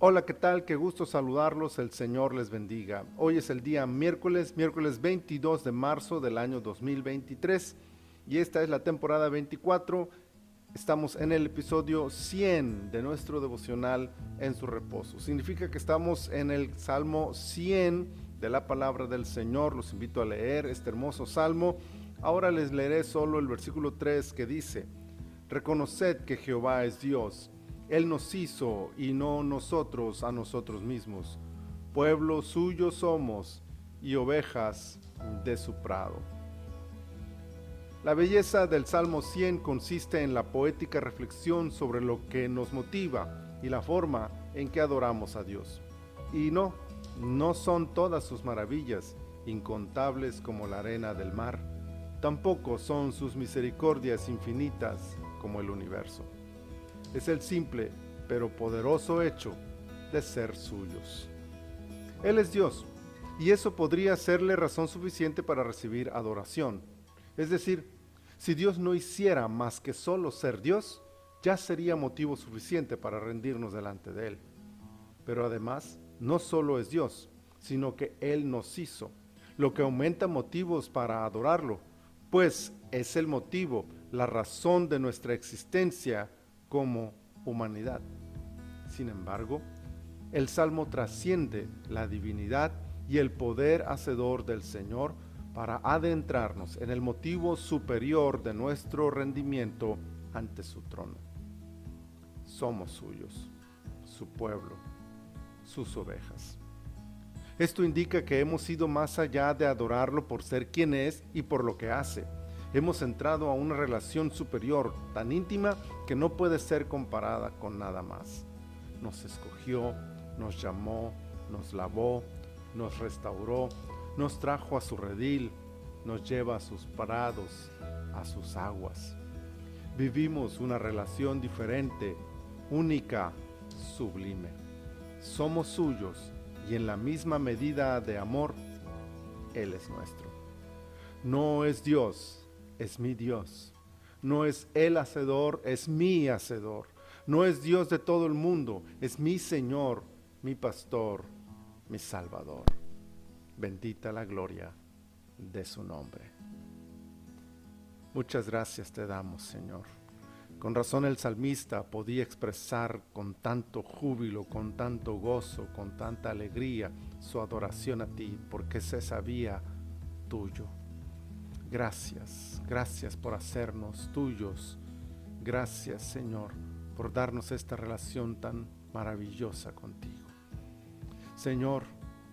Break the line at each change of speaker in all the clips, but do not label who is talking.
Hola, ¿qué tal? Qué gusto saludarlos, el Señor les bendiga. Hoy es el día miércoles, miércoles 22 de marzo del año 2023 y esta es la temporada 24. Estamos en el episodio 100 de nuestro devocional en su reposo. Significa que estamos en el Salmo 100 de la palabra del Señor. Los invito a leer este hermoso salmo. Ahora les leeré solo el versículo 3 que dice, Reconoced que Jehová es Dios él nos hizo y no nosotros a nosotros mismos. Pueblo suyo somos y ovejas de su prado. La belleza del Salmo 100 consiste en la poética reflexión sobre lo que nos motiva y la forma en que adoramos a Dios. Y no, no son todas sus maravillas, incontables como la arena del mar, tampoco son sus misericordias infinitas como el universo es el simple pero poderoso hecho de ser suyos. Él es Dios, y eso podría serle razón suficiente para recibir adoración. Es decir, si Dios no hiciera más que solo ser Dios, ya sería motivo suficiente para rendirnos delante de Él. Pero además, no solo es Dios, sino que Él nos hizo, lo que aumenta motivos para adorarlo, pues es el motivo, la razón de nuestra existencia como humanidad. Sin embargo, el Salmo trasciende la divinidad y el poder hacedor del Señor para adentrarnos en el motivo superior de nuestro rendimiento ante su trono. Somos suyos, su pueblo, sus ovejas. Esto indica que hemos ido más allá de adorarlo por ser quien es y por lo que hace hemos entrado a una relación superior tan íntima que no puede ser comparada con nada más. Nos escogió, nos llamó, nos lavó, nos restauró, nos trajo a su redil, nos lleva a sus parados, a sus aguas. Vivimos una relación diferente, única, sublime. Somos suyos y en la misma medida de amor, Él es nuestro. No es Dios es mi Dios. No es el hacedor, es mi hacedor. No es Dios de todo el mundo, es mi Señor, mi pastor, mi Salvador. Bendita la gloria de su nombre. Muchas gracias te damos, Señor. Con razón el salmista podía expresar con tanto júbilo, con tanto gozo, con tanta alegría su adoración a ti, porque se sabía tuyo. Gracias, gracias por hacernos tuyos. Gracias Señor por darnos esta relación tan maravillosa contigo. Señor,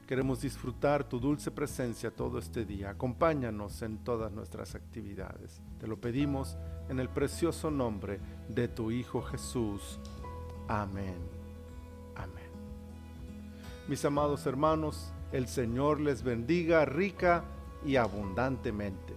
queremos disfrutar tu dulce presencia todo este día. Acompáñanos en todas nuestras actividades. Te lo pedimos en el precioso nombre de tu Hijo Jesús. Amén. Amén. Mis amados hermanos, el Señor les bendiga rica y abundantemente.